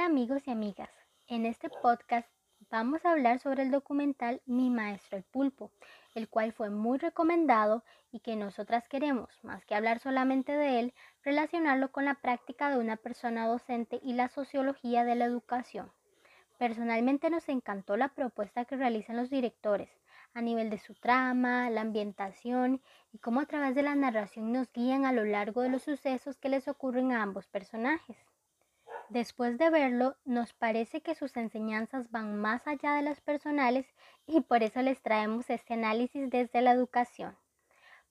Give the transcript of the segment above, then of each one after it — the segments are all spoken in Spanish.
Amigos y amigas, en este podcast vamos a hablar sobre el documental Mi Maestro el Pulpo, el cual fue muy recomendado y que nosotras queremos, más que hablar solamente de él, relacionarlo con la práctica de una persona docente y la sociología de la educación. Personalmente nos encantó la propuesta que realizan los directores a nivel de su trama, la ambientación y cómo a través de la narración nos guían a lo largo de los sucesos que les ocurren a ambos personajes. Después de verlo, nos parece que sus enseñanzas van más allá de las personales y por eso les traemos este análisis desde la educación.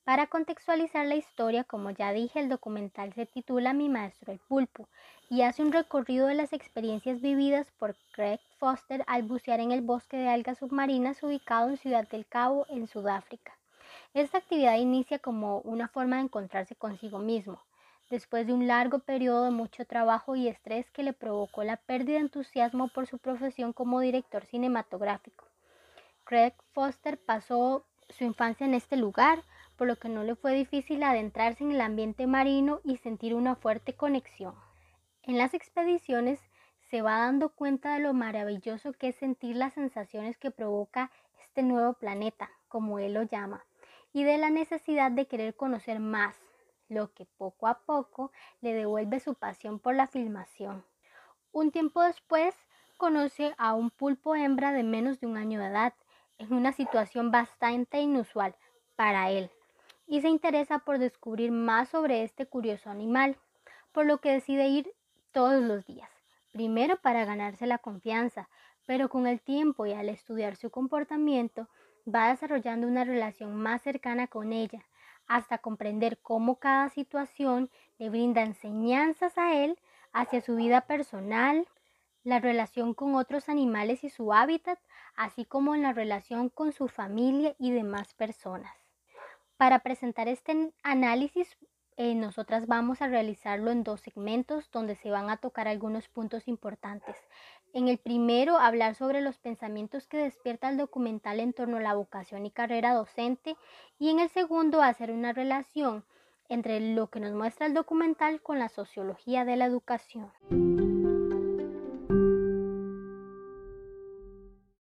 Para contextualizar la historia, como ya dije, el documental se titula Mi maestro el pulpo y hace un recorrido de las experiencias vividas por Craig Foster al bucear en el bosque de algas submarinas ubicado en Ciudad del Cabo, en Sudáfrica. Esta actividad inicia como una forma de encontrarse consigo mismo, después de un largo periodo de mucho trabajo y estrés que le provocó la pérdida de entusiasmo por su profesión como director cinematográfico. Craig Foster pasó su infancia en este lugar, por lo que no le fue difícil adentrarse en el ambiente marino y sentir una fuerte conexión. En las expediciones se va dando cuenta de lo maravilloso que es sentir las sensaciones que provoca este nuevo planeta, como él lo llama, y de la necesidad de querer conocer más, lo que poco a poco le devuelve su pasión por la filmación. Un tiempo después, conoce a un pulpo hembra de menos de un año de edad, en una situación bastante inusual para él, y se interesa por descubrir más sobre este curioso animal, por lo que decide ir todos los días, primero para ganarse la confianza, pero con el tiempo y al estudiar su comportamiento, va desarrollando una relación más cercana con ella, hasta comprender cómo cada situación le brinda enseñanzas a él hacia su vida personal, la relación con otros animales y su hábitat, así como en la relación con su familia y demás personas. Para presentar este análisis, eh, nosotras vamos a realizarlo en dos segmentos donde se van a tocar algunos puntos importantes. En el primero, hablar sobre los pensamientos que despierta el documental en torno a la vocación y carrera docente. Y en el segundo, hacer una relación entre lo que nos muestra el documental con la sociología de la educación.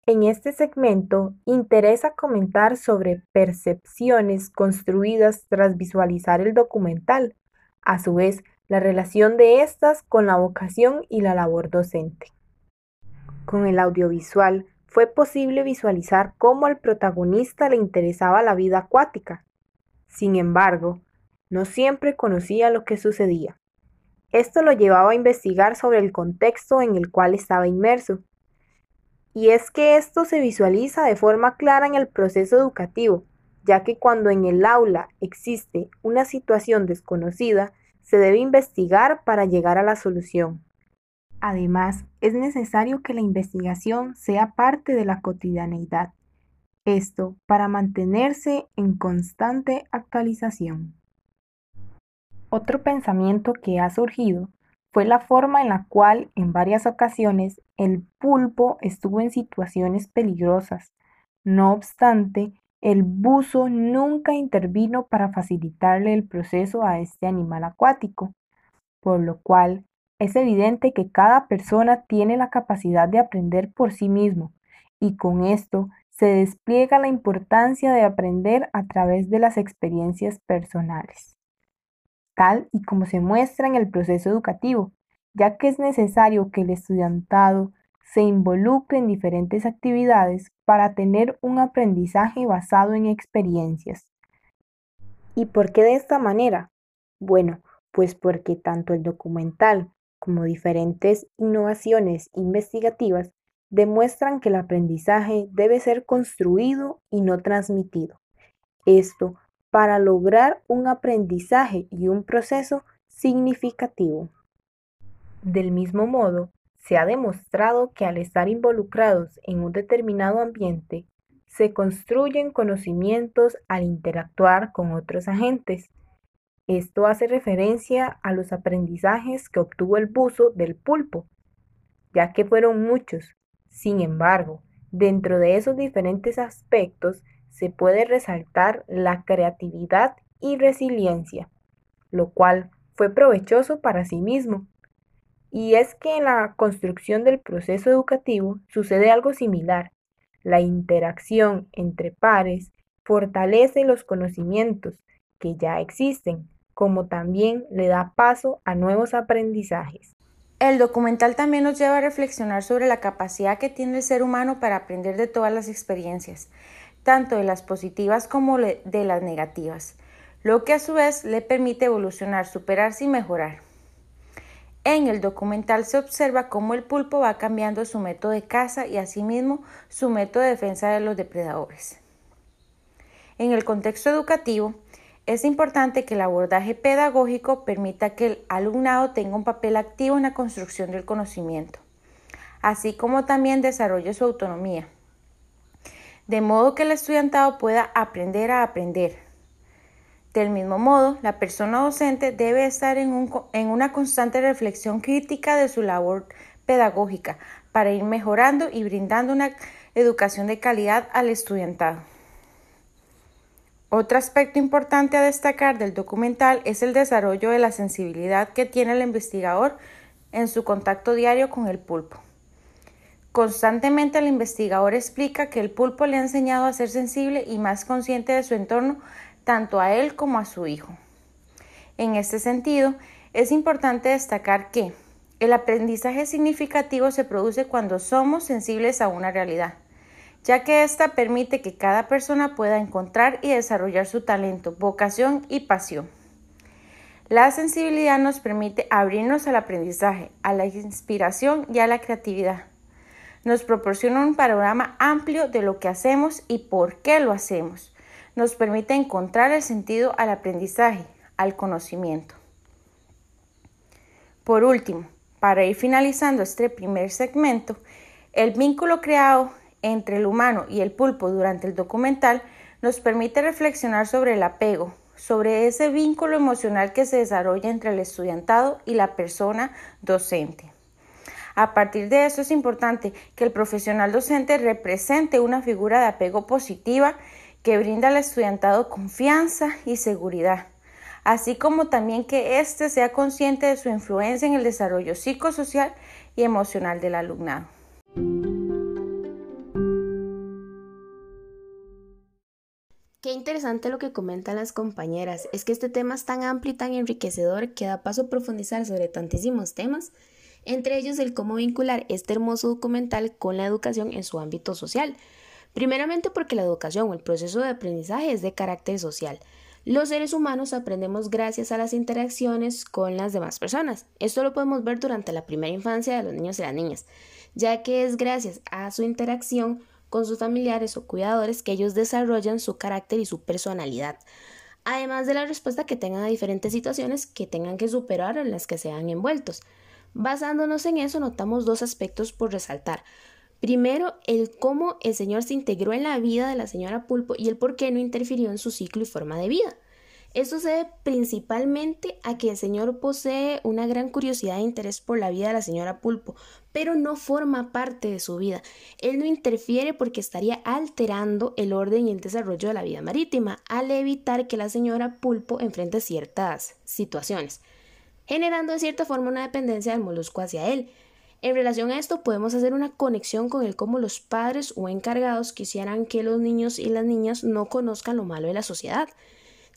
En este segmento interesa comentar sobre percepciones construidas tras visualizar el documental, a su vez la relación de estas con la vocación y la labor docente. Con el audiovisual fue posible visualizar cómo al protagonista le interesaba la vida acuática. Sin embargo, no siempre conocía lo que sucedía. Esto lo llevaba a investigar sobre el contexto en el cual estaba inmerso. Y es que esto se visualiza de forma clara en el proceso educativo, ya que cuando en el aula existe una situación desconocida, se debe investigar para llegar a la solución. Además, es necesario que la investigación sea parte de la cotidianeidad. Esto para mantenerse en constante actualización. Otro pensamiento que ha surgido fue la forma en la cual en varias ocasiones el pulpo estuvo en situaciones peligrosas. No obstante, el buzo nunca intervino para facilitarle el proceso a este animal acuático, por lo cual es evidente que cada persona tiene la capacidad de aprender por sí mismo y con esto se despliega la importancia de aprender a través de las experiencias personales, tal y como se muestra en el proceso educativo, ya que es necesario que el estudiantado se involucre en diferentes actividades para tener un aprendizaje basado en experiencias. ¿Y por qué de esta manera? Bueno, pues porque tanto el documental como diferentes innovaciones investigativas, demuestran que el aprendizaje debe ser construido y no transmitido. Esto para lograr un aprendizaje y un proceso significativo. Del mismo modo, se ha demostrado que al estar involucrados en un determinado ambiente, se construyen conocimientos al interactuar con otros agentes, esto hace referencia a los aprendizajes que obtuvo el buzo del pulpo, ya que fueron muchos. Sin embargo, dentro de esos diferentes aspectos se puede resaltar la creatividad y resiliencia, lo cual fue provechoso para sí mismo. Y es que en la construcción del proceso educativo sucede algo similar. La interacción entre pares fortalece los conocimientos que ya existen, como también le da paso a nuevos aprendizajes. El documental también nos lleva a reflexionar sobre la capacidad que tiene el ser humano para aprender de todas las experiencias, tanto de las positivas como de las negativas, lo que a su vez le permite evolucionar, superarse y mejorar. En el documental se observa cómo el pulpo va cambiando su método de caza y asimismo su método de defensa de los depredadores. En el contexto educativo, es importante que el abordaje pedagógico permita que el alumnado tenga un papel activo en la construcción del conocimiento, así como también desarrolle su autonomía, de modo que el estudiantado pueda aprender a aprender, del mismo modo, la persona docente debe estar en, una constante reflexión crítica de su labor pedagógica para ir mejorando y brindando una educación de calidad al estudiantado. Otro aspecto importante a destacar del documental es el desarrollo de la sensibilidad que tiene el investigador en su contacto diario con el pulpo. Constantemente el investigador explica que el pulpo le ha enseñado a ser sensible y más consciente de su entorno tanto a él como a su hijo. En este sentido, es importante destacar que el aprendizaje significativo se produce cuando somos sensibles a una realidad, ya que ésta permite que cada persona pueda encontrar y desarrollar su talento, vocación y pasión. La sensibilidad nos permite abrirnos al aprendizaje, a la inspiración y a la creatividad. Nos proporciona un panorama amplio de lo que hacemos y por qué lo hacemos, nos permite encontrar el sentido al aprendizaje, al conocimiento. Por último, para ir finalizando este primer segmento, el vínculo creado entre el humano y el pulpo durante el documental nos permite reflexionar sobre el apego, sobre ese vínculo emocional que se desarrolla entre el estudiantado y la persona docente. A partir de eso es importante que el profesional docente represente una figura de apego positiva que brinda al estudiantado confianza y seguridad, así como también que éste sea consciente de su influencia en el desarrollo psicosocial y emocional del alumnado. Qué interesante lo que comentan las compañeras. Es que este tema es tan amplio y tan enriquecedor que da paso a profundizar sobre tantísimos temas, entre ellos el cómo vincular este hermoso documental con la educación en su ámbito social, Primeramente porque la educación o el proceso de aprendizaje es de carácter social. Los seres humanos aprendemos gracias a las interacciones con las demás personas. Esto lo podemos ver durante la primera infancia de los niños y las niñas, ya que es gracias a su interacción con sus familiares o cuidadores que ellos desarrollan su carácter y su personalidad, además de la respuesta que tengan a diferentes situaciones que tengan que superar en las que sean envueltos. Basándonos en eso, notamos dos aspectos por resaltar. Primero, el cómo el Señor se integró en la vida de la señora Pulpo y el por qué no interfirió en su ciclo y forma de vida. Esto se debe principalmente a que el Señor posee una gran curiosidad e interés por la vida de la señora Pulpo, pero no forma parte de su vida. Él no interfiere porque estaría alterando el orden y el desarrollo de la vida marítima al evitar que la señora Pulpo enfrente ciertas situaciones, generando de cierta forma una dependencia del molusco hacia él. En relación a esto podemos hacer una conexión con el cómo los padres o encargados quisieran que los niños y las niñas no conozcan lo malo de la sociedad.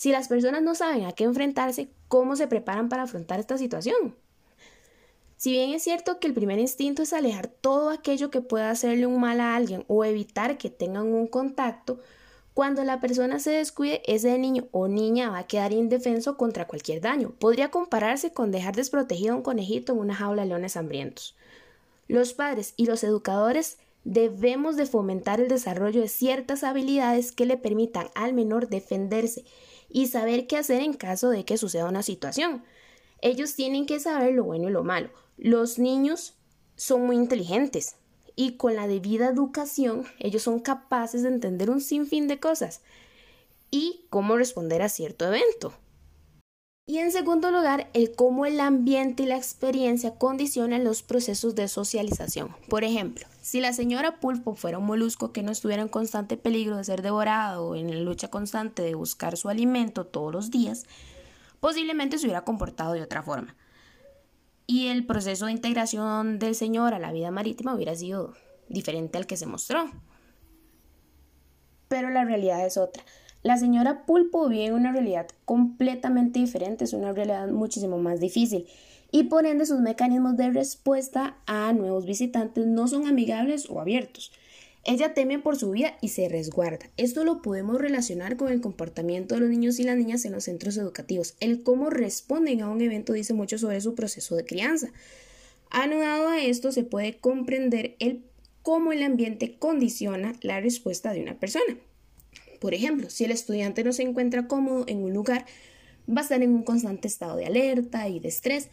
Si las personas no saben a qué enfrentarse, ¿cómo se preparan para afrontar esta situación? Si bien es cierto que el primer instinto es alejar todo aquello que pueda hacerle un mal a alguien o evitar que tengan un contacto, cuando la persona se descuide, ese niño o niña va a quedar indefenso contra cualquier daño. Podría compararse con dejar desprotegido a un conejito en una jaula de leones hambrientos. Los padres y los educadores debemos de fomentar el desarrollo de ciertas habilidades que le permitan al menor defenderse y saber qué hacer en caso de que suceda una situación. Ellos tienen que saber lo bueno y lo malo. Los niños son muy inteligentes y con la debida educación ellos son capaces de entender un sinfín de cosas y cómo responder a cierto evento. Y en segundo lugar, el cómo el ambiente y la experiencia condicionan los procesos de socialización. Por ejemplo, si la señora pulpo fuera un molusco que no estuviera en constante peligro de ser devorado o en la lucha constante de buscar su alimento todos los días, posiblemente se hubiera comportado de otra forma. y el proceso de integración del Señor a la vida marítima hubiera sido diferente al que se mostró. Pero la realidad es otra. La señora Pulpo vive una realidad completamente diferente, es una realidad muchísimo más difícil y por ende sus mecanismos de respuesta a nuevos visitantes no son amigables o abiertos. Ella teme por su vida y se resguarda. Esto lo podemos relacionar con el comportamiento de los niños y las niñas en los centros educativos. El cómo responden a un evento dice mucho sobre su proceso de crianza. Anudado a esto se puede comprender el cómo el ambiente condiciona la respuesta de una persona. Por ejemplo, si el estudiante no se encuentra cómodo en un lugar, va a estar en un constante estado de alerta y de estrés,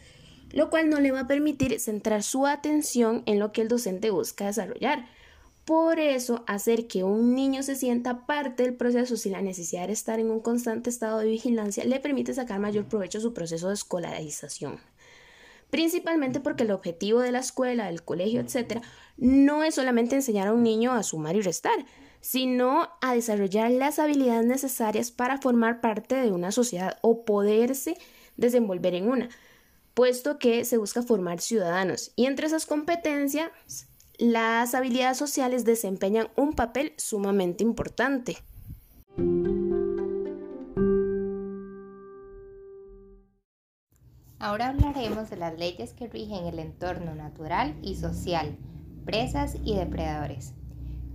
lo cual no le va a permitir centrar su atención en lo que el docente busca desarrollar. Por eso, hacer que un niño se sienta parte del proceso sin la necesidad de estar en un constante estado de vigilancia le permite sacar mayor provecho su proceso de escolarización. Principalmente porque el objetivo de la escuela, del colegio, etc., no es solamente enseñar a un niño a sumar y restar, sino a desarrollar las habilidades necesarias para formar parte de una sociedad o poderse desenvolver en una puesto que se busca formar ciudadanos y entre esas competencias las habilidades sociales desempeñan un papel sumamente importante. Ahora hablaremos de las leyes que rigen el entorno natural y social, presas y depredadores.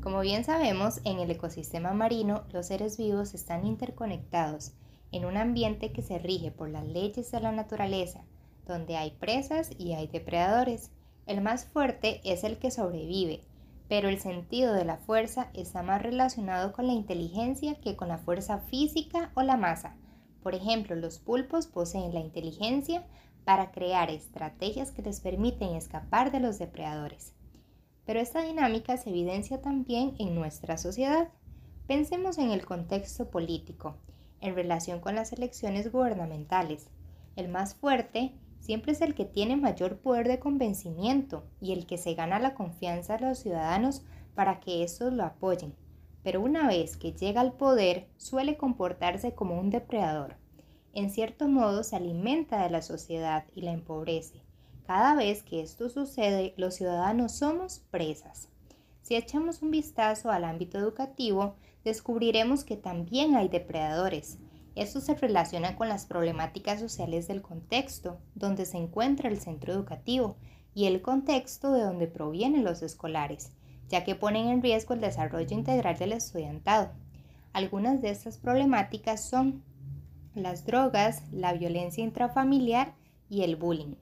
Como bien sabemos, en el ecosistema marino los seres vivos están interconectados en un ambiente que se rige por las leyes de la naturaleza, donde hay presas y hay depredadores. El más fuerte es el que sobrevive, pero el sentido de la fuerza está más relacionado con la inteligencia que con la fuerza física o la masa. Por ejemplo, los pulpos poseen la inteligencia para crear estrategias que les permiten escapar de los depredadores. Pero esta dinámica se evidencia también en nuestra sociedad. Pensemos en el contexto político, en relación con las elecciones gubernamentales. El más fuerte siempre es el que tiene mayor poder de convencimiento y el que se gana la confianza de los ciudadanos para que estos lo apoyen. Pero una vez que llega al poder, suele comportarse como un depredador. En cierto modo se alimenta de la sociedad y la empobrece. Cada vez que esto sucede, los ciudadanos somos presas. Si echamos un vistazo al ámbito educativo, descubriremos que también hay depredadores, esto se relaciona con las problemáticas sociales del contexto donde se encuentra el centro educativo y el contexto de donde provienen los escolares, ya que ponen en riesgo el desarrollo integral del estudiantado. Algunas de estas problemáticas son las drogas, la violencia intrafamiliar y el bullying.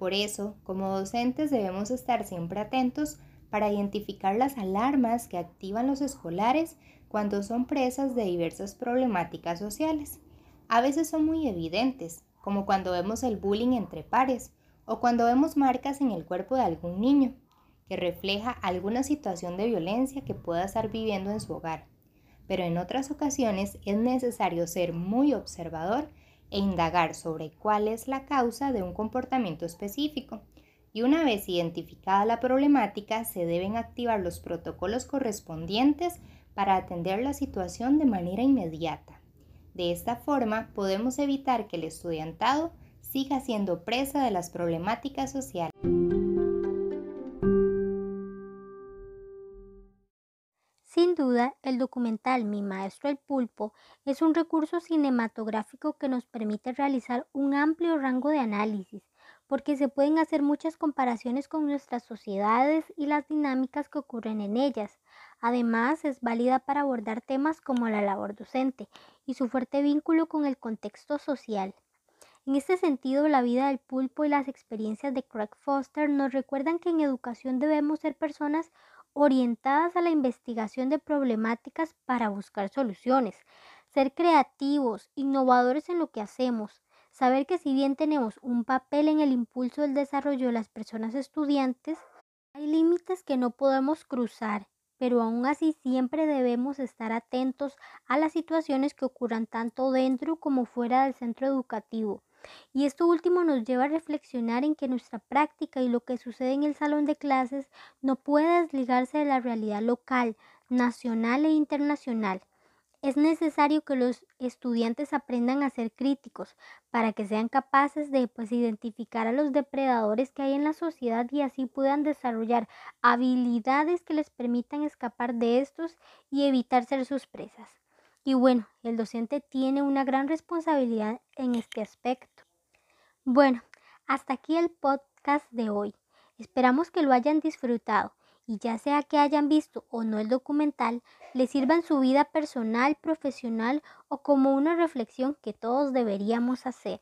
Por eso, como docentes debemos estar siempre atentos para identificar las alarmas que activan los escolares cuando son presas de diversas problemáticas sociales. A veces son muy evidentes, como cuando vemos el bullying entre pares o cuando vemos marcas en el cuerpo de algún niño que refleja alguna situación de violencia que pueda estar viviendo en su hogar. Pero en otras ocasiones es necesario ser muy observador e indagar sobre cuál es la causa de un comportamiento específico. Y una vez identificada la problemática, se deben activar los protocolos correspondientes para atender la situación de manera inmediata. De esta forma podemos evitar que el estudiantado siga siendo presa de las problemáticas sociales. El documental Mi Maestro el Pulpo es un recurso cinematográfico que nos permite realizar un amplio rango de análisis, porque se pueden hacer muchas comparaciones con nuestras sociedades y las dinámicas que ocurren en ellas, Además, es válida para abordar temas como la labor docente y su fuerte vínculo con el contexto social. En este sentido, la vida del pulpo y las experiencias de Craig Foster nos recuerdan que en educación debemos ser personas orientadas a la investigación de problemáticas para buscar soluciones, ser creativos, innovadores en lo que hacemos, saber que si bien tenemos un papel en el impulso del desarrollo de las personas estudiantes, hay límites que no podemos cruzar pero aún así siempre debemos estar atentos a las situaciones que ocurran tanto dentro como fuera del centro educativo. Y esto último nos lleva a reflexionar en que nuestra práctica y lo que sucede en el salón de clases no puede desligarse de la realidad local, nacional e internacional. Es necesario que los estudiantes aprendan a ser críticos para que sean capaces de pues, identificar a los depredadores que hay en la sociedad y así puedan desarrollar habilidades que les permitan escapar de estos y evitar ser sus presas. Y bueno, el docente tiene una gran responsabilidad en este aspecto. Bueno, hasta aquí el podcast de hoy. Esperamos que lo hayan disfrutado y ya sea que hayan visto o no el documental, les sirva en su vida personal, profesional o como una reflexión que todos deberíamos hacer.